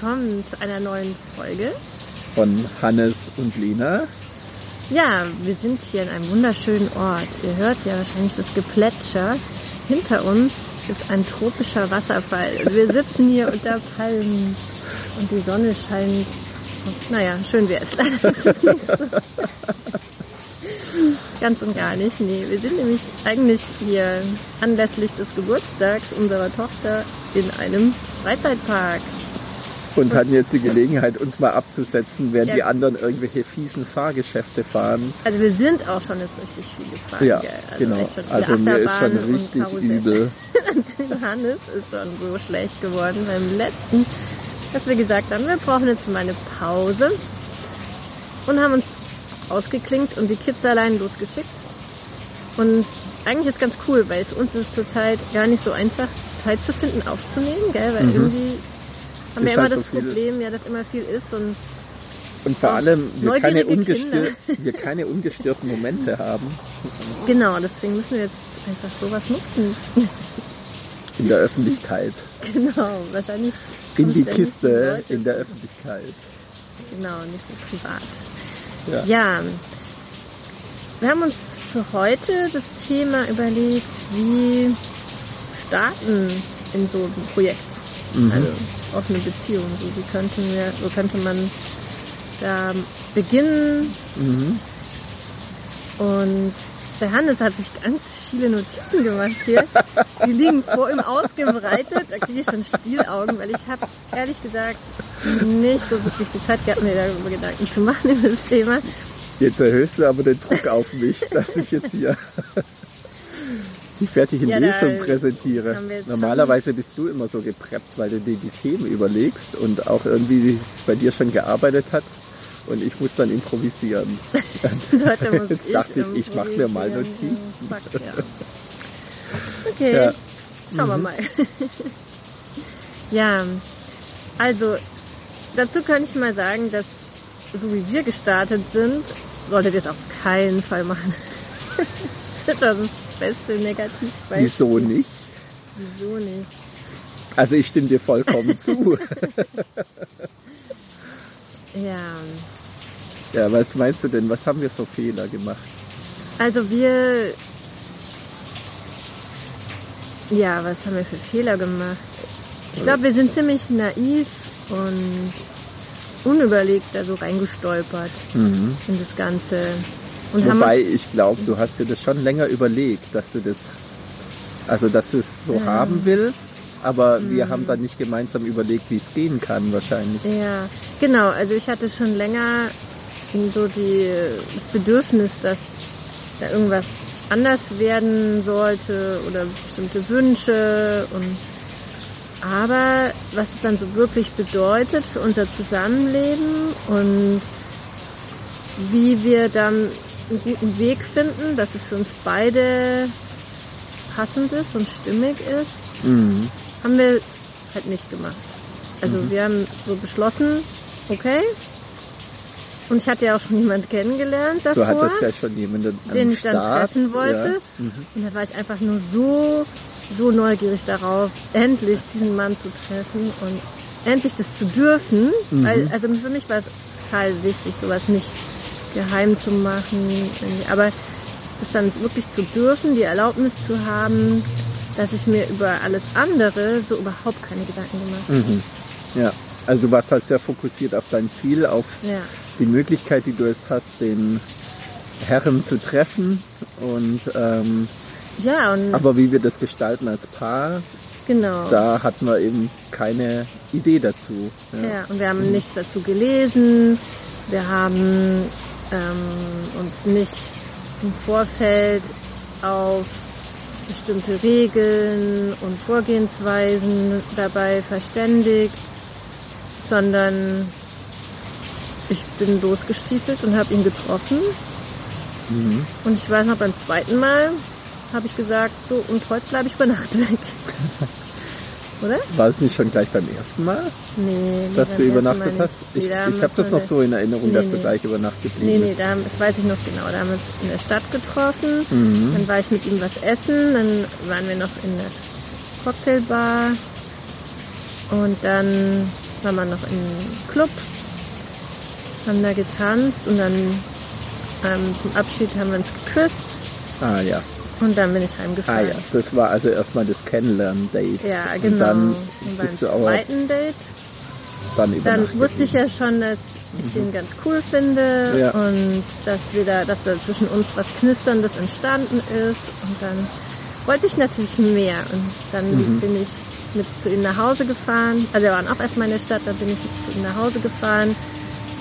willkommen zu einer neuen Folge von Hannes und Lena. Ja, wir sind hier in einem wunderschönen Ort. Ihr hört ja wahrscheinlich das Geplätscher. Hinter uns ist ein tropischer Wasserfall. Wir sitzen hier unter Palmen und die Sonne scheint. Naja, schön wäre es. Leider ist es nicht so. Ganz und gar nicht. Nee, wir sind nämlich eigentlich hier anlässlich des Geburtstags unserer Tochter in einem Freizeitpark. Und hatten jetzt die Gelegenheit, uns mal abzusetzen, während ja. die anderen irgendwelche fiesen Fahrgeschäfte fahren. Also wir sind auch schon jetzt richtig viel gefahren. Ja, also genau. Also mir ist schon richtig übel. Hannes ist schon so schlecht geworden beim letzten, dass wir gesagt haben, wir brauchen jetzt mal eine Pause und haben uns ausgeklinkt und die Kids allein losgeschickt. Und eigentlich ist ganz cool, weil für uns ist es zurzeit gar nicht so einfach, Zeit zu finden, aufzunehmen, gell? weil mhm. irgendwie haben wir immer halt das so Problem, ja, dass immer viel ist und und vor allem wir keine, wir keine ungestörten Momente haben. Genau, deswegen müssen wir jetzt einfach sowas nutzen. In der Öffentlichkeit. Genau, wahrscheinlich. In die Kiste in der Öffentlichkeit. Genau, nicht so privat. Ja. ja. Wir haben uns für heute das Thema überlegt, wie starten in so einem Projekt. Mhm. Also offene Beziehung. So, wie könnten wir, so könnte man da beginnen. Mhm. Und der Hannes hat sich ganz viele Notizen gemacht hier. Die liegen vor ihm ausgebreitet. Da kriege ich schon Stielaugen, weil ich habe ehrlich gesagt nicht so wirklich die Zeit gehabt, mir darüber Gedanken zu machen über das Thema. Jetzt erhöhst du aber den Druck auf mich, dass ich jetzt hier die fertige ja, Lesung präsentiere. Normalerweise bist du immer so gepreppt, weil du dir die Themen überlegst und auch irgendwie es bei dir schon gearbeitet hat. Und ich muss dann improvisieren. Jetzt dachte ich, ich mache mir mal Notizen. Okay, ja. schauen mhm. wir mal. ja, also dazu kann ich mal sagen, dass so wie wir gestartet sind, solltet ihr es auf keinen Fall machen. das ist beste Negativbeispiel. Wieso nicht? Wieso nicht? Also ich stimme dir vollkommen zu. ja. Ja, was meinst du denn? Was haben wir für Fehler gemacht? Also wir... Ja, was haben wir für Fehler gemacht? Ich glaube, wir sind ziemlich naiv und unüberlegt da so reingestolpert mhm. in das Ganze. Und Wobei ich glaube, du hast dir das schon länger überlegt, dass du das, also dass du es so ja. haben willst, aber mhm. wir haben dann nicht gemeinsam überlegt, wie es gehen kann wahrscheinlich. Ja, genau. Also ich hatte schon länger so die, das Bedürfnis, dass da irgendwas anders werden sollte oder bestimmte Wünsche und aber was es dann so wirklich bedeutet für unser Zusammenleben und wie wir dann einen guten Weg finden, dass es für uns beide passend ist und stimmig ist, mhm. haben wir halt nicht gemacht. Also mhm. wir haben so beschlossen, okay. Und ich hatte ja auch schon jemanden kennengelernt davor. Du hattest ja schon jemanden Den ich dann treffen wollte. Ja. Mhm. Und da war ich einfach nur so, so neugierig darauf, endlich diesen Mann zu treffen und endlich das zu dürfen. Mhm. Weil, also für mich war es total wichtig, sowas nicht geheim zu machen. Aber das dann wirklich zu dürfen, die Erlaubnis zu haben, dass ich mir über alles andere so überhaupt keine Gedanken gemacht habe. Mhm. Ja, also du warst halt sehr fokussiert auf dein Ziel, auf ja. die Möglichkeit, die du es hast, den Herren zu treffen und ähm, ja, und aber wie wir das gestalten als Paar, genau. da hatten wir eben keine Idee dazu. Ja, ja und wir haben mhm. nichts dazu gelesen. Wir haben ähm, uns nicht im Vorfeld auf bestimmte Regeln und Vorgehensweisen dabei verständigt, sondern ich bin losgestiefelt und habe ihn getroffen. Mhm. Und ich weiß noch, beim zweiten Mal habe ich gesagt, so und heute bleibe ich über Nacht weg. Oder? War es nicht schon gleich beim ersten Mal? Nee. Dass du übernachtet hast? Ich, ich habe das noch so in Erinnerung, nee, dass du gleich über Nacht geblieben bist. Nee, nee, da, das weiß ich noch genau. Da haben wir uns in der Stadt getroffen. Mhm. Dann war ich mit ihm was essen. Dann waren wir noch in der Cocktailbar. Und dann waren wir noch im Club, haben da getanzt und dann ähm, zum Abschied haben wir uns geküsst. Ah ja. Und dann bin ich heimgefahren. Ah ja, das war also erstmal das Kennenlernen-Date. Ja, genau. Und dann und beim zweiten Date dann, dann wusste ich ja schon, dass ich mhm. ihn ganz cool finde ja. und dass wir da, dass da zwischen uns was Knisterndes entstanden ist. Und dann wollte ich natürlich mehr. Und dann mhm. bin ich mit zu ihm nach Hause gefahren. Also wir waren auch erstmal in der Stadt, dann bin ich mit zu ihm nach Hause gefahren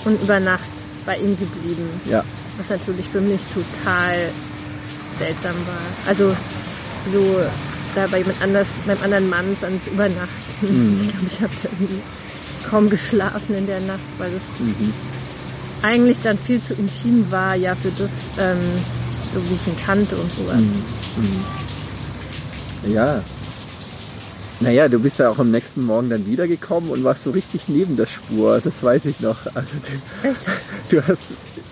und über Nacht bei ihm geblieben. Ja. Was natürlich für mich total seltsam war. Also so da bei jemand anders, beim anderen Mann dann zu übernachten. Mhm. Ich glaube, ich habe irgendwie kaum geschlafen in der Nacht, weil es mhm. eigentlich dann viel zu intim war, ja, für das, ähm, so wie ich ihn kannte und sowas. Mhm. mhm. Ja. Naja, du bist ja auch am nächsten Morgen dann wiedergekommen und warst so richtig neben der Spur, das weiß ich noch. Also du, Echt? du hast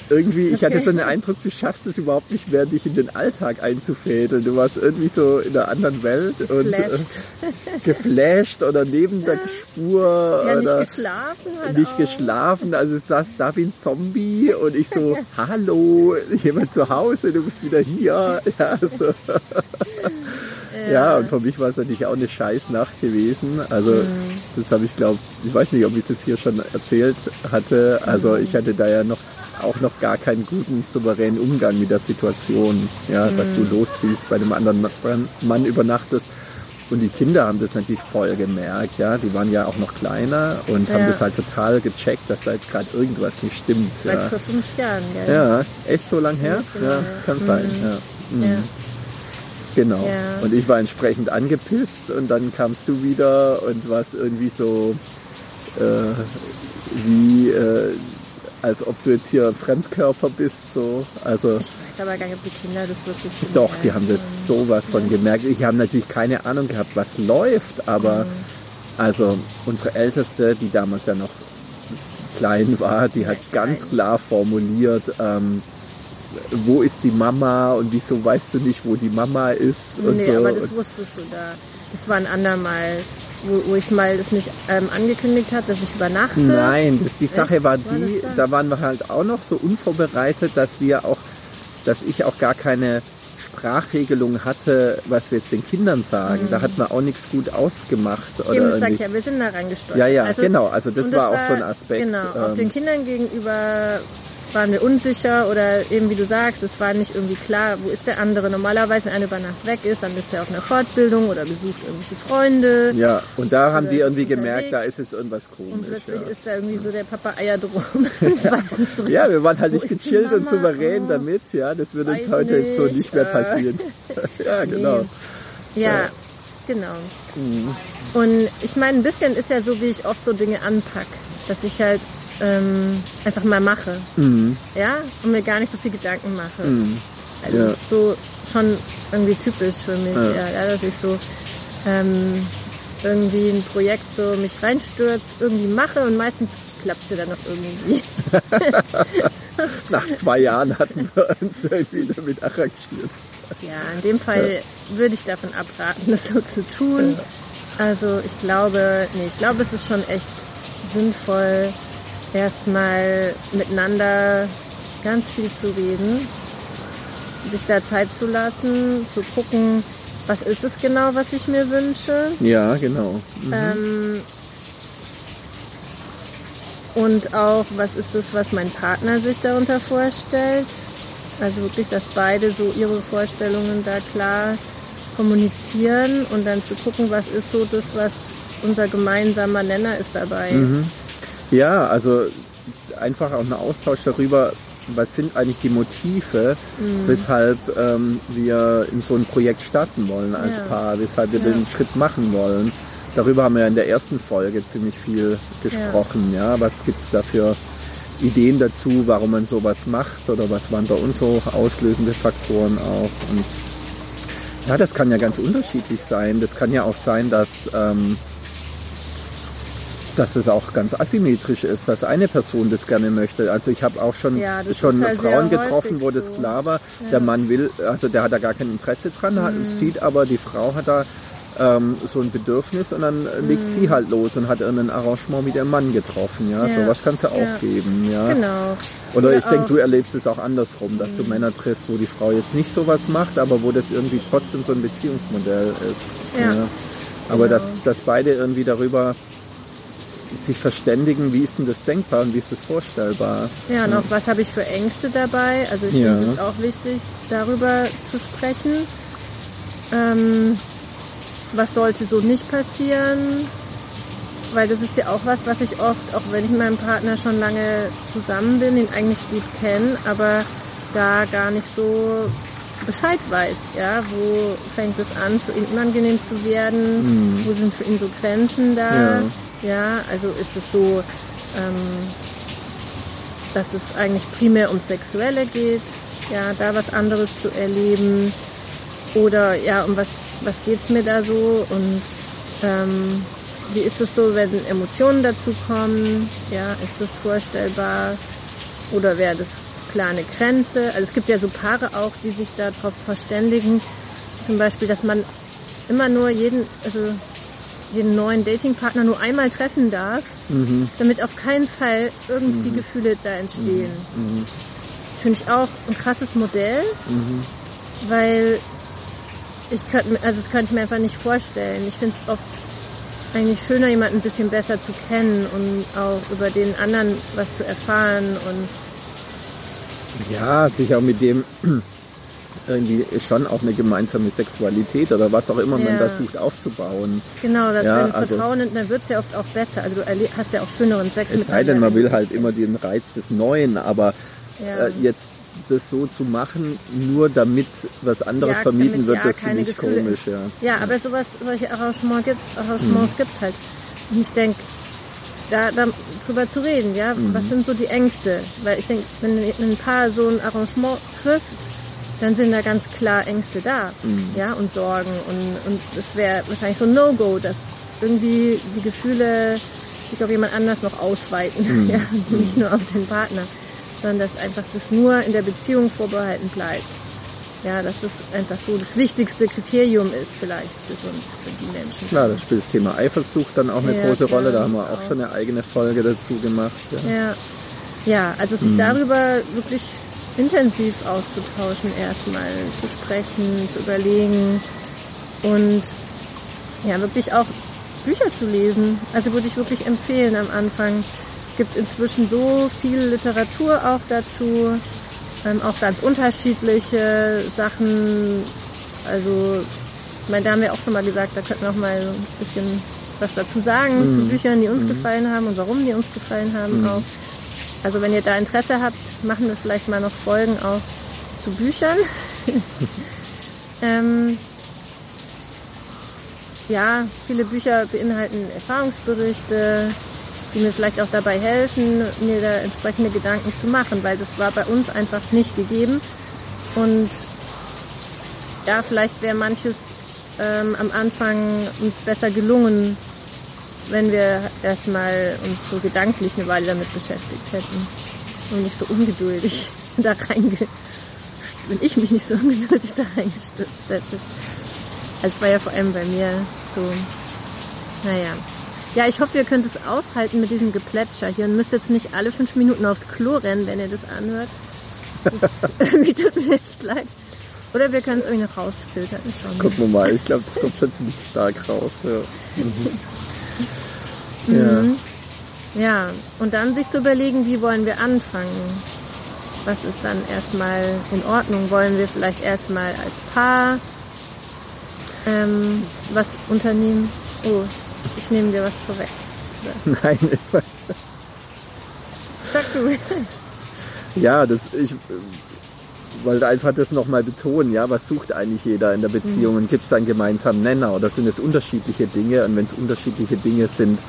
irgendwie, ich hatte so den Eindruck, du schaffst es überhaupt nicht mehr, dich in den Alltag einzufädeln. Du warst irgendwie so in einer anderen Welt geflasht. und äh, geflasht oder neben der Spur. Ja, oder nicht geschlafen. Halt nicht auch. geschlafen. Also ich saß da wie ein Zombie und ich so, hallo, jemand zu Hause, du bist wieder hier. Ja, so. Ja, und für mich war es natürlich auch eine Scheißnacht gewesen. Also mhm. das habe ich glaube, ich weiß nicht, ob ich das hier schon erzählt hatte. Also mhm. ich hatte da ja noch auch noch gar keinen guten, souveränen Umgang mit der Situation, ja, mhm. dass du mhm. losziehst, bei einem anderen Mann übernachtest. Und die Kinder haben das natürlich voll gemerkt, ja. Die waren ja auch noch kleiner und ja. haben das halt total gecheckt, dass da jetzt gerade irgendwas nicht stimmt. Ja. Vor fünf Jahren, gell? Ja, echt so lang her? Ja, kann mhm. sein, ja. Mhm. Ja. Genau. Ja. Und ich war entsprechend angepisst und dann kamst du wieder und warst irgendwie so äh, wie äh, als ob du jetzt hier Fremdkörper bist. So. Also, ich weiß aber gar nicht, ob die Kinder das wirklich gemerkt Doch, die haben das sowas von gemerkt. Ich habe natürlich keine Ahnung gehabt, was läuft, aber mhm. also unsere Älteste, die damals ja noch klein war, die hat ganz klar formuliert, ähm, wo ist die Mama und wieso weißt du nicht, wo die Mama ist und nee, so. aber das wusstest du da. Das war ein andermal wo, wo ich mal das nicht ähm, angekündigt habe, dass ich übernachte. Nein, das, die Sache war die, war da waren wir halt auch noch so unvorbereitet, dass wir auch, dass ich auch gar keine Sprachregelung hatte, was wir jetzt den Kindern sagen. Mhm. Da hat man auch nichts gut ausgemacht. Eben, oder sag ich ja, wir sind da reingesteuert. Ja, ja, also, genau. Also das, das war auch so ein Aspekt. Genau, ähm, auch den Kindern gegenüber waren wir unsicher oder eben wie du sagst, es war nicht irgendwie klar, wo ist der andere. Normalerweise, wenn einer über Nacht weg ist, dann ist er auf einer Fortbildung oder besucht irgendwelche Freunde. Ja, und da haben die irgendwie gemerkt, da ist jetzt irgendwas komisch. Und plötzlich ja. ist da irgendwie so der Papa Eier drum. ja. So ja, wir waren halt nicht gechillt und souverän oh, damit. Ja, das würde uns heute nicht. jetzt so nicht mehr passieren. ja, genau. Nee. Ja, ja, genau. Mhm. Und ich meine, ein bisschen ist ja so, wie ich oft so Dinge anpacke. Dass ich halt ähm, einfach mal mache. Mhm. Ja, und mir gar nicht so viel Gedanken mache. Mhm. Also ja. das ist so schon irgendwie typisch für mich, ja, ja dass ich so ähm, irgendwie ein Projekt so mich reinstürzt, irgendwie mache und meistens klappt sie dann noch irgendwie. Nach zwei Jahren hatten wir uns irgendwie damit arrangiert. Ja, in dem Fall würde ich davon abraten, das so zu tun. Also ich glaube, nee, ich glaube, es ist schon echt sinnvoll, erstmal miteinander ganz viel zu reden, sich da Zeit zu lassen, zu gucken, was ist es genau, was ich mir wünsche. Ja, genau. Mhm. Ähm, und auch, was ist es, was mein Partner sich darunter vorstellt. Also wirklich, dass beide so ihre Vorstellungen da klar kommunizieren und dann zu gucken, was ist so das, was unser gemeinsamer Nenner ist dabei. Mhm. Ja, also einfach auch ein Austausch darüber, was sind eigentlich die Motive, mhm. weshalb ähm, wir in so ein Projekt starten wollen als ja. Paar, weshalb wir ja. den Schritt machen wollen. Darüber haben wir in der ersten Folge ziemlich viel gesprochen. Ja, ja? was gibt es da für Ideen dazu, warum man sowas macht oder was waren bei uns so auslösende Faktoren auch. Und ja, das kann ja ganz unterschiedlich sein. Das kann ja auch sein, dass ähm, dass es auch ganz asymmetrisch ist, dass eine Person das gerne möchte. Also ich habe auch schon, ja, schon ja Frauen getroffen, wo das klar war, ja. der Mann will, also der hat da gar kein Interesse dran, mhm. sieht aber, die Frau hat da ähm, so ein Bedürfnis und dann legt mm. sie halt los und hat irgendein Arrangement mit ihrem Mann getroffen. Ja, ja. sowas kann es ja auch ja. geben. Ja. Genau. Oder ja, ich denke, du erlebst es auch andersrum, dass mm. du Männer triffst, wo die Frau jetzt nicht sowas macht, aber wo das irgendwie trotzdem so ein Beziehungsmodell ist. Ja. Aber genau. dass, dass beide irgendwie darüber sich verständigen, wie ist denn das denkbar und wie ist das vorstellbar. Ja, und auch was habe ich für Ängste dabei. Also ich ja. finde es auch wichtig, darüber zu sprechen. Ähm, was sollte so nicht passieren? Weil das ist ja auch was, was ich oft, auch wenn ich mit meinem Partner schon lange zusammen bin, ihn eigentlich gut kenne, aber da gar nicht so Bescheid weiß, ja, wo fängt es an, für ihn unangenehm zu werden, mhm. wo sind für ihn so Grenzen da, ja, ja also ist es so, ähm, dass es eigentlich primär um Sexuelle geht, ja, da was anderes zu erleben oder ja, um was, was geht es mir da so? Und ähm, wie ist es so, wenn Emotionen dazu kommen, ja, ist das vorstellbar? Oder wäre das klar eine Grenze. Also es gibt ja so Paare auch, die sich darauf verständigen, zum Beispiel, dass man immer nur jeden, also jeden neuen Datingpartner nur einmal treffen darf, mhm. damit auf keinen Fall irgendwie mhm. Gefühle da entstehen. Mhm. mhm. Das finde ich auch ein krasses Modell, mhm. weil ich könnte, also das könnte ich mir einfach nicht vorstellen. Ich finde es oft eigentlich schöner, jemanden ein bisschen besser zu kennen und auch über den anderen was zu erfahren und ja, sich auch mit dem irgendwie schon auch eine gemeinsame Sexualität oder was auch immer ja. man versucht aufzubauen. Genau, das ja, also, Vertrauen nimmt, dann wird es ja oft auch besser. Also du hast ja auch schöneren Sex es sei denn, man will halt immer den Reiz des Neuen, aber ja. äh, jetzt das so zu machen, nur damit was anderes ja, vermieden wird, das finde ich Gefühle. komisch. Ja, ja aber sowas, solche Arrangements gibt es Arrangements hm. halt. Und ich denke, da, da drüber zu reden, ja. Mhm. Was sind so die Ängste? Weil ich denke, wenn ein Paar so ein Arrangement trifft, dann sind da ganz klar Ängste da, mhm. ja, und Sorgen. Und, und es wäre wahrscheinlich so ein No-Go, dass irgendwie die Gefühle sich auf jemand anders noch ausweiten, mhm. ja, nicht nur auf den Partner, sondern dass einfach das nur in der Beziehung vorbehalten bleibt ja, dass das einfach so das wichtigste Kriterium ist vielleicht für, so, für die Menschen. Klar, das spielt das Thema Eifersucht dann auch eine ja, große Rolle. Da haben wir auch, auch schon eine eigene Folge dazu gemacht. Ja, ja. ja also sich mhm. darüber wirklich intensiv auszutauschen, erstmal zu sprechen, zu überlegen und ja, wirklich auch Bücher zu lesen. Also würde ich wirklich empfehlen am Anfang. Es gibt inzwischen so viel Literatur auch dazu ähm, auch ganz unterschiedliche Sachen. Also, ich meine, da haben wir auch schon mal gesagt, da könnten wir auch mal ein bisschen was dazu sagen mhm. zu Büchern, die uns mhm. gefallen haben und warum die uns gefallen haben mhm. auch. Also wenn ihr da Interesse habt, machen wir vielleicht mal noch Folgen auch zu Büchern. ähm, ja, viele Bücher beinhalten Erfahrungsberichte, die mir vielleicht auch dabei helfen, mir da entsprechende Gedanken zu machen, weil das war bei uns einfach nicht gegeben. Und ja, vielleicht wäre manches ähm, am Anfang uns besser gelungen, wenn wir erstmal uns so gedanklich eine Weile damit beschäftigt hätten und nicht so ungeduldig da reingestürzt, wenn ich mich nicht so ungeduldig da reingestürzt hätte. Also es war ja vor allem bei mir so, naja, ja, ich hoffe, ihr könnt es aushalten mit diesem Geplätscher hier und müsst jetzt nicht alle fünf Minuten aufs Klo rennen, wenn ihr das anhört. Das irgendwie tut mir echt leid. Oder wir können es irgendwie noch rausfiltern. Schauen Gucken wir mal. Ich glaube, das kommt schon ziemlich stark raus. Ja. Mhm. Mhm. ja. ja, und dann sich zu überlegen, wie wollen wir anfangen? Was ist dann erstmal in Ordnung? Wollen wir vielleicht erstmal als Paar ähm, was unternehmen? Oh, ich nehme dir was vorweg. Nein, ich Sag du. Ja, das, ich wollte einfach das nochmal betonen, ja, was sucht eigentlich jeder in der Beziehung mhm. und gibt es da einen gemeinsamen Nenner oder sind es unterschiedliche Dinge und wenn es unterschiedliche Dinge sind,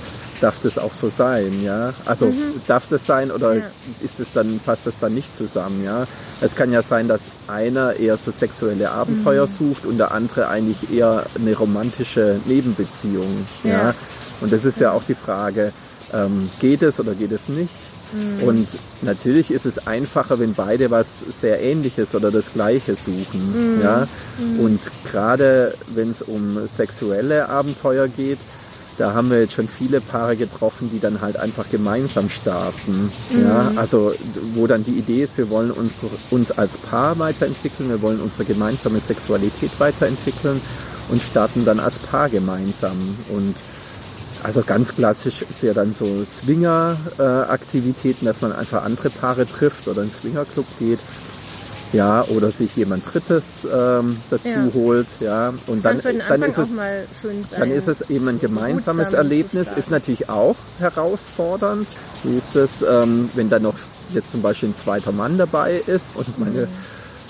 darf das auch so sein, ja? Also mhm. darf das sein oder ja. ist es dann, passt das dann nicht zusammen, ja? Es kann ja sein, dass einer eher so sexuelle Abenteuer mhm. sucht und der andere eigentlich eher eine romantische Nebenbeziehung, ja? ja? Und das ist ja auch die Frage, ähm, geht es oder geht es nicht. Mhm. Und natürlich ist es einfacher, wenn beide was sehr Ähnliches oder das Gleiche suchen. Mhm. Ja? Mhm. Und gerade wenn es um sexuelle Abenteuer geht, da haben wir jetzt schon viele Paare getroffen, die dann halt einfach gemeinsam starten. Mhm. Ja, also wo dann die Idee ist, wir wollen uns, uns als Paar weiterentwickeln, wir wollen unsere gemeinsame Sexualität weiterentwickeln und starten dann als Paar gemeinsam. Und also ganz klassisch ist ja dann so Swinger-Aktivitäten, dass man einfach andere Paare trifft oder ins Swingerclub geht ja, oder sich jemand Drittes ähm, dazu ja. holt, ja, und dann, dann ist es, dann ist es eben ein gemeinsames Erlebnis, ist natürlich auch herausfordernd. Wie ist es, ähm, wenn dann noch jetzt zum Beispiel ein zweiter Mann dabei ist und meine mhm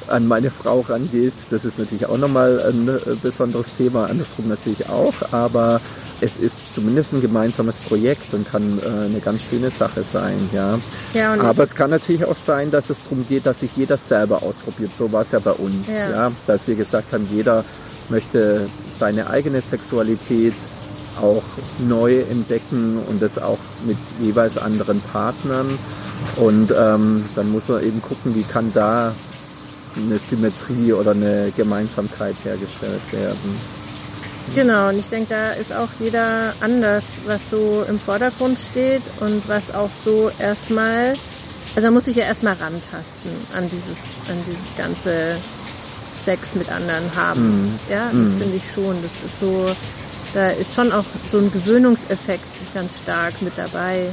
an meine Frau rangeht. Das ist natürlich auch nochmal ein äh, besonderes Thema, andersrum natürlich auch, aber es ist zumindest ein gemeinsames Projekt und kann äh, eine ganz schöne Sache sein. Ja. ja Aber es kann natürlich auch sein, dass es darum geht, dass sich jeder selber ausprobiert. So war es ja bei uns. Ja. ja. Dass wir gesagt haben, jeder möchte seine eigene Sexualität auch neu entdecken und das auch mit jeweils anderen Partnern. Und ähm, dann muss man eben gucken, wie kann da eine Symmetrie oder eine Gemeinsamkeit hergestellt werden. Genau, und ich denke, da ist auch jeder anders, was so im Vordergrund steht und was auch so erstmal, also man muss sich ja erstmal rantasten an dieses, an dieses ganze Sex mit anderen haben. Mm. Ja, das mm. finde ich schon. Das ist so, da ist schon auch so ein Gewöhnungseffekt ganz stark mit dabei.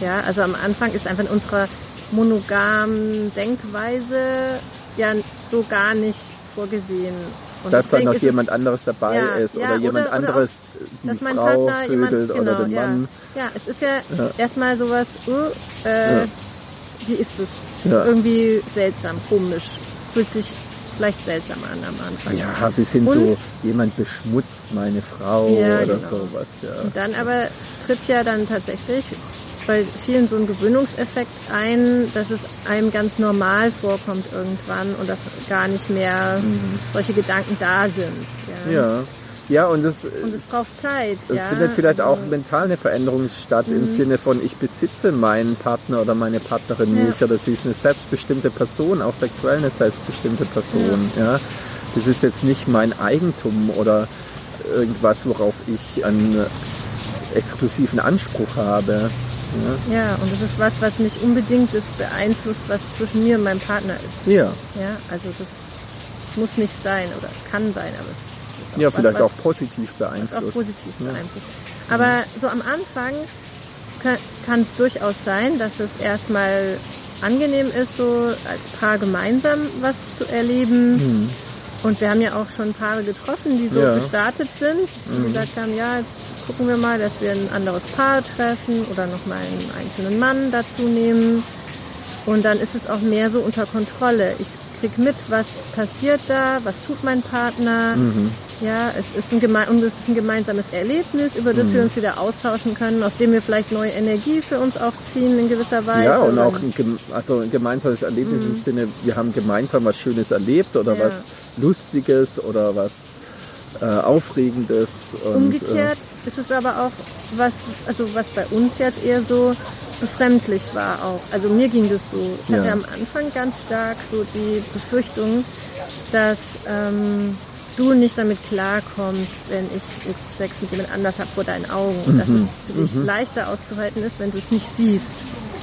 Ja, also am Anfang ist einfach in unserer monogamen Denkweise ja so gar nicht vorgesehen. Und dass da noch jemand anderes dabei ja, ist oder ja, jemand oder, anderes oder auch, die Frau vögelt genau, oder den Mann. Ja, es ist ja, erstmal sowas, uh, äh, wie ist es? Ist irgendwie seltsam, komisch, fühlt sich vielleicht seltsam an am Anfang. Ja, ein bisschen und, so, jemand beschmutzt meine Frau oder genau. sowas. Ja. Und dann aber tritt ja dann tatsächlich bei vielen so ein Gewöhnungseffekt ein, dass es einem ganz normal vorkommt irgendwann und dass gar nicht mehr mhm. solche Gedanken da sind. Ja. ja. Ja, und es, und es braucht Zeit. Es ja? findet vielleicht also, auch mental eine Veränderung statt mhm. im Sinne von, ich besitze meinen Partner oder meine Partnerin ja. nicht oder sie ist eine selbstbestimmte Person, auch sexuell eine selbstbestimmte Person. Ja. ja. Das ist jetzt nicht mein Eigentum oder irgendwas, worauf ich einen exklusiven Anspruch habe. Ja. ja, und das ist was, was nicht unbedingt das beeinflusst, was zwischen mir und meinem Partner ist. Ja. Ja, also das muss nicht sein oder es kann sein, aber es ist auch Ja, was, vielleicht auch positiv beeinflusst. Auch positiv ja. beeinflusst. Aber so am Anfang kann es durchaus sein, dass es erstmal angenehm ist, so als Paar gemeinsam was zu erleben. Mhm. Und wir haben ja auch schon Paare getroffen, die so ja. gestartet sind, die mhm. gesagt haben, ja, jetzt gucken wir mal, dass wir ein anderes Paar treffen oder nochmal einen einzelnen Mann dazu nehmen. Und dann ist es auch mehr so unter Kontrolle. Ich krieg mit, was passiert da, was tut mein Partner. Mhm. Ja, es ist, ein geme und es ist ein gemeinsames Erlebnis, über das mhm. wir uns wieder austauschen können, aus dem wir vielleicht neue Energie für uns auch ziehen in gewisser Weise. Ja, und auch ein, also ein gemeinsames Erlebnis mhm. im Sinne, wir haben gemeinsam was Schönes erlebt oder ja. was Lustiges oder was äh, Aufregendes. Und, Umgekehrt äh, ist es aber auch was, also was bei uns jetzt eher so befremdlich war auch. Also mir ging das so. Ich ja. hatte am Anfang ganz stark so die Befürchtung, dass ähm, du nicht damit klarkommst, wenn ich jetzt Sex mit jemand anders habe vor deinen Augen. Und mhm. dass es für dich mhm. leichter auszuhalten ist, wenn du es nicht siehst.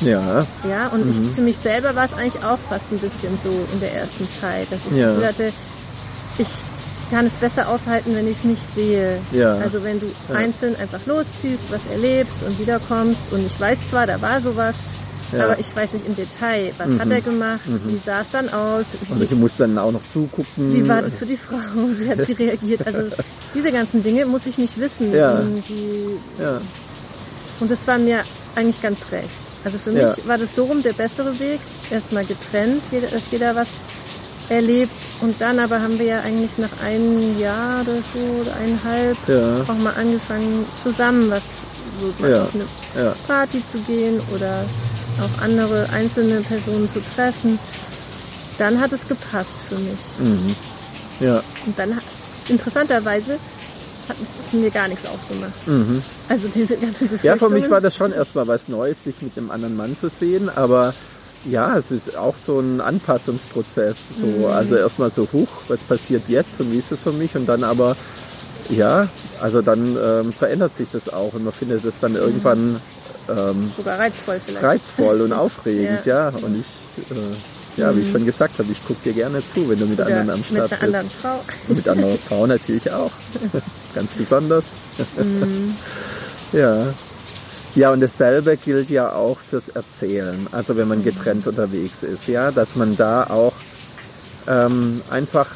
Ja. Ja, und mhm. ich, für mich selber war es eigentlich auch fast ein bisschen so in der ersten Zeit, dass ich ja. das Gefühl hatte, ich kann es besser aushalten, wenn ich es nicht sehe. Ja. Also wenn du ja. einzeln einfach losziehst, was erlebst und wiederkommst und ich weiß zwar, da war sowas, ja. aber ich weiß nicht im Detail, was mhm. hat er gemacht, mhm. wie sah es dann aus. Wie, und ich muss dann auch noch zugucken. Wie war das für die Frau, wie hat sie reagiert. Also diese ganzen Dinge muss ich nicht wissen. Ja. Die, ja. Und das war mir eigentlich ganz recht. Also für mich war das so rum der bessere Weg, erstmal getrennt, dass jeder was erlebt. Und dann aber haben wir ja eigentlich nach einem Jahr oder so oder eineinhalb ja. auch mal angefangen, zusammen was so ja. auf eine ja. Party zu gehen oder auch andere einzelne Personen zu treffen. Dann hat es gepasst für mich. Mhm. Ja. Und dann interessanterweise hat es mir gar nichts ausgemacht. Mhm. Also diese ganze Ja, für mich war das schon erstmal was Neues, sich mit einem anderen Mann zu sehen, aber ja, es ist auch so ein Anpassungsprozess. So. Mhm. Also erstmal so, huch, was passiert jetzt und wie ist das für mich? Und dann aber, ja, also dann ähm, verändert sich das auch und man findet es dann irgendwann ähm, sogar reizvoll vielleicht. Reizvoll und aufregend, ja. ja. Und ich, äh, ja, wie ich mhm. schon gesagt habe, ich gucke dir gerne zu, wenn du mit Oder anderen am Start bist. Mit einer anderen Frau. mit anderer Frau natürlich auch. Ganz besonders. Mhm. ja. Ja, und dasselbe gilt ja auch fürs Erzählen. Also wenn man getrennt unterwegs ist, ja, dass man da auch ähm, einfach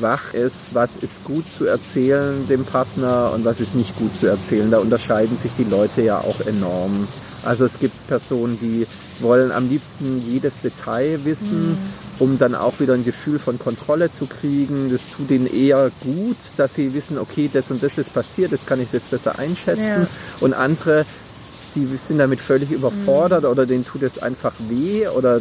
wach ist, was ist gut zu erzählen dem Partner und was ist nicht gut zu erzählen. Da unterscheiden sich die Leute ja auch enorm. Also es gibt Personen, die wollen am liebsten jedes Detail wissen, mhm. um dann auch wieder ein Gefühl von Kontrolle zu kriegen. Das tut ihnen eher gut, dass sie wissen, okay, das und das ist passiert, jetzt kann ich das besser einschätzen. Ja. Und andere, die sind damit völlig überfordert mhm. oder denen tut es einfach weh oder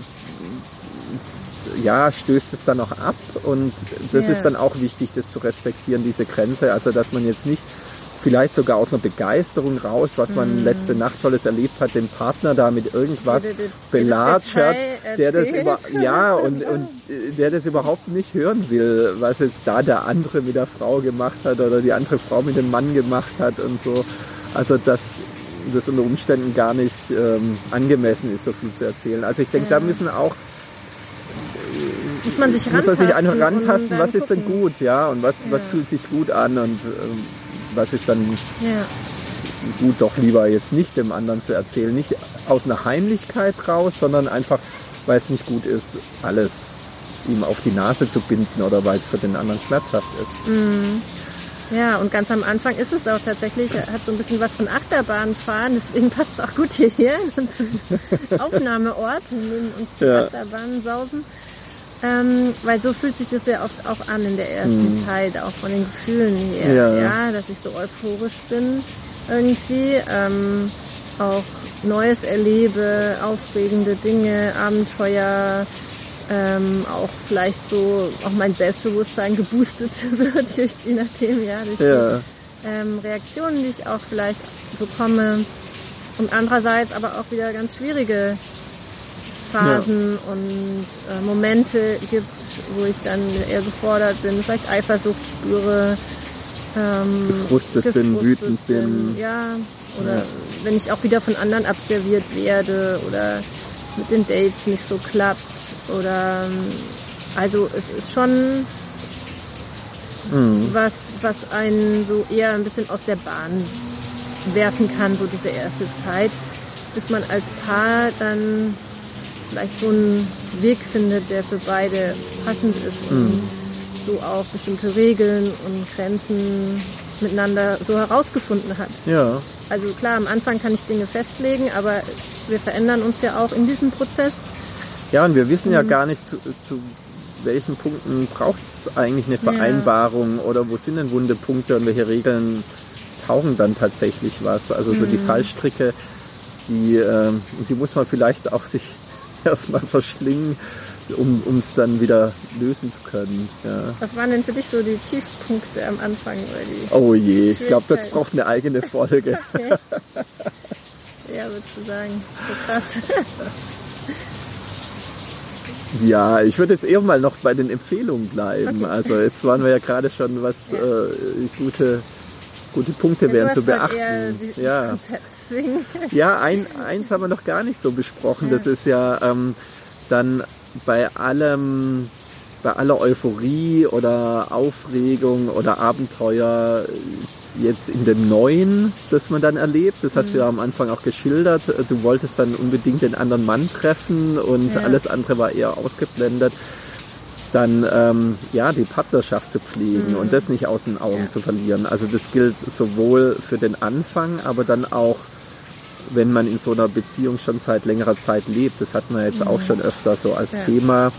ja, stößt es dann auch ab und das yeah. ist dann auch wichtig, das zu respektieren, diese Grenze. Also, dass man jetzt nicht vielleicht sogar aus einer Begeisterung raus, was man mm. letzte Nacht Tolles erlebt hat, den Partner da mit irgendwas belatschert, der das über, ja, und, und der das überhaupt nicht hören will, was jetzt da der andere mit der Frau gemacht hat oder die andere Frau mit dem Mann gemacht hat und so. Also, dass das unter Umständen gar nicht ähm, angemessen ist, so viel zu erzählen. Also ich denke, ja. da müssen auch muss man sich rantasten. Muss man sich einfach rantasten, was ist denn gut, ja, und was, ja. was fühlt sich gut an und ähm, was ist dann ja. gut, doch lieber jetzt nicht dem anderen zu erzählen. Nicht aus einer Heimlichkeit raus, sondern einfach, weil es nicht gut ist, alles ihm auf die Nase zu binden oder weil es für den anderen schmerzhaft ist. Mhm. Ja, und ganz am Anfang ist es auch tatsächlich, hat so ein bisschen was von Achterbahnfahren, deswegen passt es auch gut hierher, Aufnahmeort, in dem uns die ja. Achterbahnen sausen. Ähm, weil so fühlt sich das ja oft auch an in der ersten mhm. Zeit, auch von den Gefühlen her. Ja. ja. dass ich so euphorisch bin irgendwie. Ähm, auch Neues erlebe, aufregende Dinge, Abenteuer, ähm, auch vielleicht so auch mein Selbstbewusstsein geboostet wird durch je nachdem, ja, durch ja. die ähm, Reaktionen, die ich auch vielleicht bekomme. Und andererseits aber auch wieder ganz schwierige Phasen ja. und äh, Momente gibt, wo ich dann eher gefordert bin, vielleicht Eifersucht spüre, ähm, gefrustet, gefrustet bin, wütend bin. Ja, oder ja. wenn ich auch wieder von anderen abserviert werde oder mit den Dates nicht so klappt oder also es ist schon mhm. was, was einen so eher ein bisschen aus der Bahn werfen kann, so diese erste Zeit, bis man als Paar dann vielleicht so einen Weg findet, der für beide passend ist und mhm. so auch bestimmte Regeln und Grenzen miteinander so herausgefunden hat. Ja. Also klar, am Anfang kann ich Dinge festlegen, aber wir verändern uns ja auch in diesem Prozess. Ja, und wir wissen ja gar nicht, zu, zu welchen Punkten braucht es eigentlich eine Vereinbarung ja. oder wo sind denn wunde Punkte und welche Regeln tauchen dann tatsächlich was. Also so die mhm. Fallstricke, die, äh, die muss man vielleicht auch sich erstmal verschlingen, um es dann wieder lösen zu können. Ja. Was waren denn für dich so die Tiefpunkte am Anfang? Oder die oh je, ich glaube, das braucht eine eigene Folge. okay. Ja, würdest du sagen, so krass. Ja, ich würde jetzt eher mal noch bei den Empfehlungen bleiben. Okay. Also jetzt waren wir ja gerade schon, was ja. äh, gute gute Punkte ja, wären zu beachten. ja, ja ein, eins haben wir noch gar nicht so besprochen. Ja. Das ist ja ähm, dann bei allem, bei aller Euphorie oder Aufregung oder Abenteuer jetzt in dem Neuen, das man dann erlebt. Das hast mhm. du ja am Anfang auch geschildert. Du wolltest dann unbedingt den anderen Mann treffen und ja. alles andere war eher ausgeblendet dann ähm, ja die Partnerschaft zu pflegen mhm. und das nicht aus den Augen ja. zu verlieren. Also das gilt sowohl für den Anfang, aber dann auch wenn man in so einer Beziehung schon seit längerer Zeit lebt. Das hat man jetzt mhm. auch schon öfter so als ja. Thema.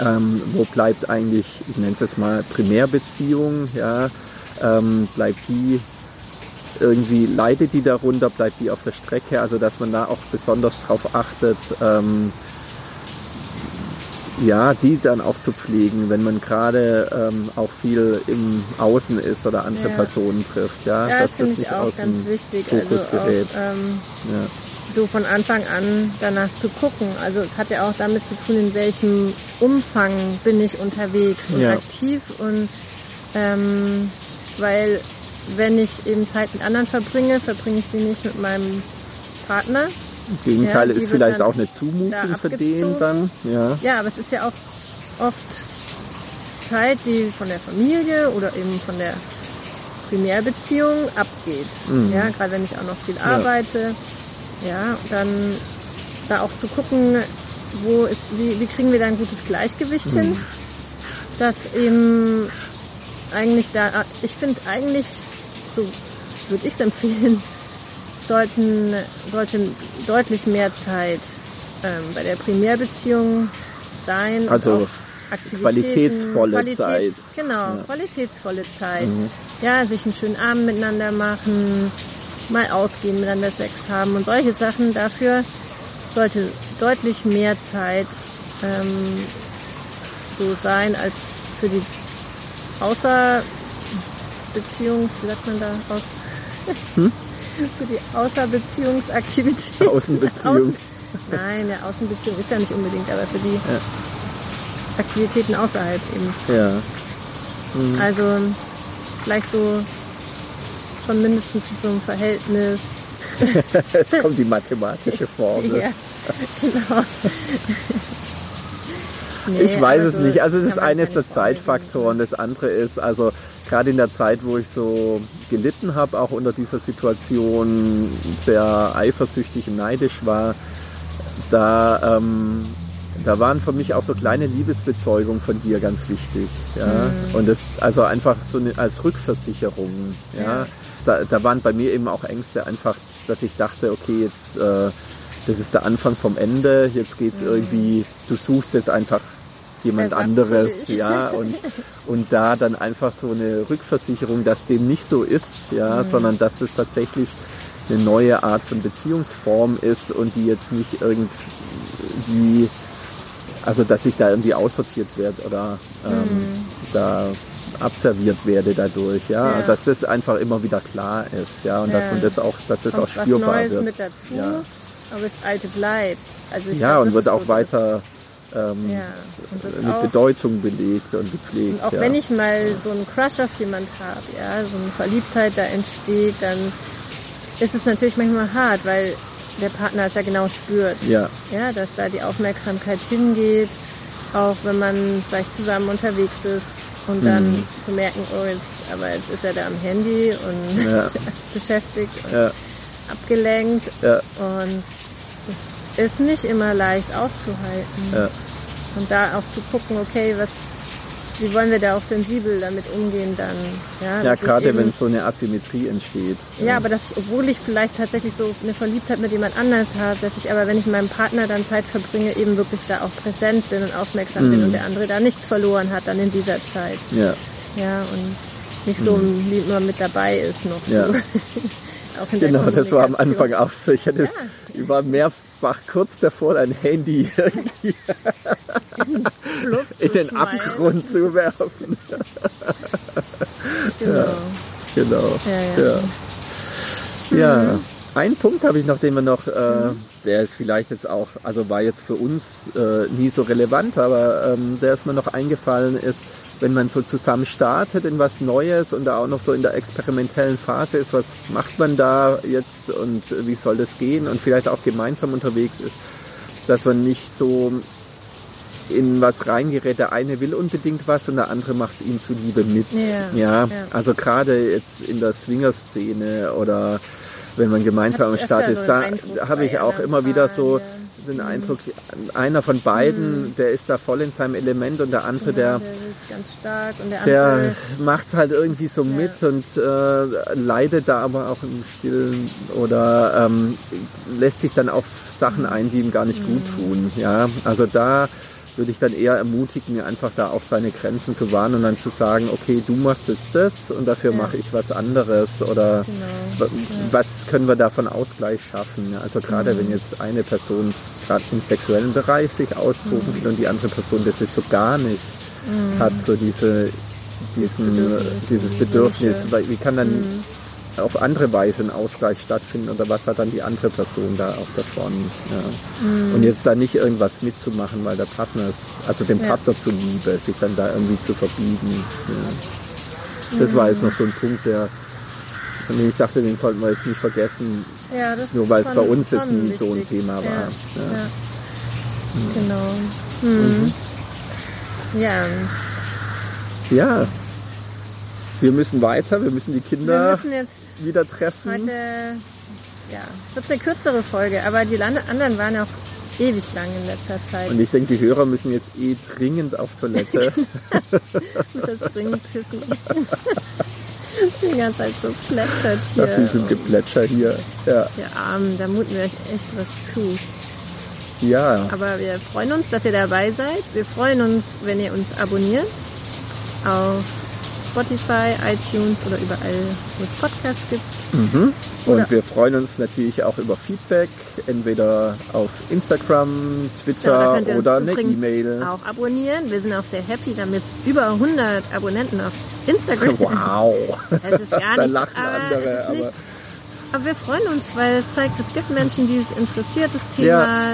Ähm, wo bleibt eigentlich, ich nenne es jetzt mal Primärbeziehung, ja, ähm, bleibt die irgendwie, leidet die darunter, bleibt die auf der Strecke, also dass man da auch besonders drauf achtet, ähm, ja, die dann auch zu pflegen, wenn man gerade ähm, auch viel im Außen ist oder andere ja. Personen trifft. Ja, ja dass das, das nicht aus dem wichtig. Fokus also gerät. Auch, ähm, ja. So von Anfang an danach zu gucken. Also es hat ja auch damit zu tun, in welchem Umfang bin ich unterwegs und aktiv und ähm, weil wenn ich eben Zeit mit anderen verbringe, verbringe ich die nicht mit meinem Partner, das Gegenteil ja, ist vielleicht auch eine Zumutung für den dann. Ja. ja, aber es ist ja auch oft Zeit, die von der Familie oder eben von der Primärbeziehung abgeht. Mhm. Ja, gerade wenn ich auch noch viel arbeite. Ja, ja dann da auch zu gucken, wo ist, wie, wie kriegen wir da ein gutes Gleichgewicht mhm. hin, dass eben eigentlich da, ich finde eigentlich, so würde ich es empfehlen, sollten, sollte deutlich mehr Zeit ähm, bei der Primärbeziehung sein. Also qualitätsvolle Qualitäts, Zeit. Genau, ja. qualitätsvolle Zeit. Mhm. Ja, sich einen schönen Abend miteinander machen, mal ausgehen, miteinander Sex haben und solche Sachen. Dafür sollte deutlich mehr Zeit ähm, so sein als für die Außerbeziehungs, wie sagt man da aus? Hm? für die Außerbeziehungsaktivität. Außenbeziehung. Außen, nein, der Außenbeziehung ist ja nicht unbedingt, aber für die ja. Aktivitäten außerhalb eben. Ja. Mhm. Also vielleicht so schon mindestens so ein Verhältnis. Jetzt kommt die mathematische Formel. ja, genau. Nee, ich weiß also, es nicht. Also es ist eines der Zeitfaktoren. Das andere ist, also gerade in der Zeit, wo ich so gelitten habe, auch unter dieser Situation sehr eifersüchtig und neidisch war, da, ähm, da waren für mich auch so kleine Liebesbezeugungen von dir ganz wichtig. Ja? Mhm. Und das also einfach so eine, als Rückversicherung. Ja? ja. Da, da waren bei mir eben auch Ängste einfach, dass ich dachte, okay, jetzt äh, das ist der Anfang vom Ende, jetzt geht's mhm. irgendwie, du suchst jetzt einfach jemand anderes, ja, und, und da dann einfach so eine Rückversicherung, dass dem nicht so ist, ja, mhm. sondern dass es tatsächlich eine neue Art von Beziehungsform ist und die jetzt nicht irgendwie, also dass ich da irgendwie aussortiert werde oder ähm, mhm. da abserviert werde dadurch, ja? ja, dass das einfach immer wieder klar ist, ja, und ja. dass man das auch, dass das Kommt auch spürbar was Neues wird. mit dazu, ja. aber das Alte bleibt. Also ja, glaub, und wird auch weiter ähm, ja, mit Bedeutung belegt und gepflegt. Und auch ja. wenn ich mal so einen Crush auf jemand habe, ja, so eine Verliebtheit da entsteht, dann ist es natürlich manchmal hart, weil der Partner es ja genau spürt. Ja. ja. Dass da die Aufmerksamkeit hingeht, auch wenn man vielleicht zusammen unterwegs ist und dann mhm. zu merken, oh jetzt, aber jetzt ist er da am Handy und ja. beschäftigt und abgelenkt. Und das ist nicht immer leicht auszuhalten. Ja. Und da auch zu gucken, okay, was, wie wollen wir da auch sensibel damit umgehen dann? Ja, ja gerade eben, wenn so eine Asymmetrie entsteht. Ja, ja, aber dass ich, obwohl ich vielleicht tatsächlich so eine Verliebtheit mit jemand anders habe, dass ich aber, wenn ich mit meinem Partner dann Zeit verbringe, eben wirklich da auch präsent bin und aufmerksam mhm. bin und der andere da nichts verloren hat dann in dieser Zeit. Ja. Ja, und nicht so mhm. nur mit dabei ist noch ja. so. genau, das war am Anfang auch so. Ich, hatte, ja. ich war kurz davor, ein Handy irgendwie in den Abgrund zu werfen. genau. Ja, genau. Ja, ja. ja. Mhm. Ein Punkt habe ich noch, den wir noch, äh, mhm. der ist vielleicht jetzt auch, also war jetzt für uns äh, nie so relevant, aber ähm, der ist mir noch eingefallen, ist, wenn man so zusammen startet in was Neues und da auch noch so in der experimentellen Phase ist, was macht man da jetzt und wie soll das gehen und vielleicht auch gemeinsam unterwegs ist, dass man nicht so in was reingerät. Der eine will unbedingt was und der andere macht es ihm zuliebe mit. Ja, ja. ja. also gerade jetzt in der Swinger-Szene oder wenn man gemeinsam am Start ist, da habe ich auch immer wieder so den Eindruck, einer von beiden, der ist da voll in seinem Element und der andere, der, der, der macht es halt irgendwie so mit und äh, leidet da aber auch im Stillen oder ähm, lässt sich dann auf Sachen ein, die ihm gar nicht gut tun. Ja, also da würde ich dann eher ermutigen, einfach da auch seine Grenzen zu wahren und dann zu sagen, okay, du machst jetzt das und dafür ja. mache ich was anderes oder genau. was können wir da von Ausgleich schaffen. Also gerade mhm. wenn jetzt eine Person gerade im sexuellen Bereich sich austoben mhm. will und die andere Person das jetzt so gar nicht mhm. hat, so diese, diesen, Bedürfnis, dieses Bedürfnis, wie kann dann mhm auf andere Weise ein Ausgleich stattfinden oder was hat dann die andere Person da auch davon. Ja. Mhm. Und jetzt da nicht irgendwas mitzumachen, weil der Partner ist, also dem ja. Partner zuliebe, sich dann da irgendwie zu verbiegen. Ja. Das mhm. war jetzt noch so ein Punkt, der von dem ich dachte, den sollten wir jetzt nicht vergessen, ja, nur weil es bei uns jetzt nie so ein Thema war. Genau. Mhm. Ja. Ja, wir müssen weiter, wir müssen die Kinder müssen wieder treffen. Heute, ja, wird eine kürzere Folge, aber die anderen waren auch ewig lang in letzter Zeit. Und ich denke, die Hörer müssen jetzt eh dringend auf Toilette. ich muss jetzt dringend pissen. die ganze Zeit so plätschert hier. Nach diesem Geplätscher hier. Ja. Ja, Arm, da muten wir euch echt was zu. Ja. Aber wir freuen uns, dass ihr dabei seid. Wir freuen uns, wenn ihr uns abonniert auf Spotify, iTunes oder überall, wo es Podcasts gibt. Mhm. Und wir freuen uns natürlich auch über Feedback, entweder auf Instagram, Twitter ja, oder eine E-Mail. Auch abonnieren. Wir sind auch sehr happy, damit über 100 Abonnenten auf Instagram. Wow. Das ist gar da lachen aber andere. Aber, aber wir freuen uns, weil es zeigt, es gibt Menschen, die es interessiert, das Thema. Ja.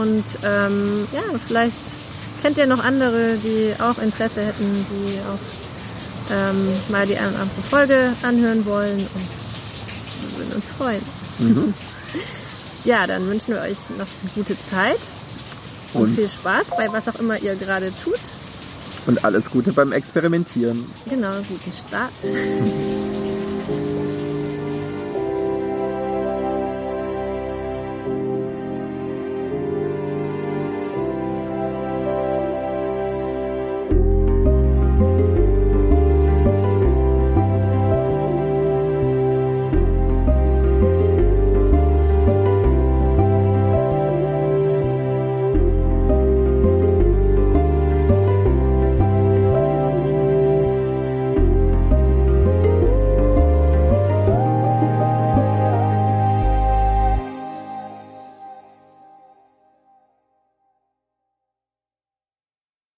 Und ähm, ja, vielleicht kennt ihr noch andere, die auch Interesse hätten, die auch ähm, mal die eine oder andere Folge anhören wollen und wir würden uns freuen. Mhm. ja, dann wünschen wir euch noch eine gute Zeit und, und viel Spaß bei was auch immer ihr gerade tut. Und alles Gute beim Experimentieren. Genau, guten Start.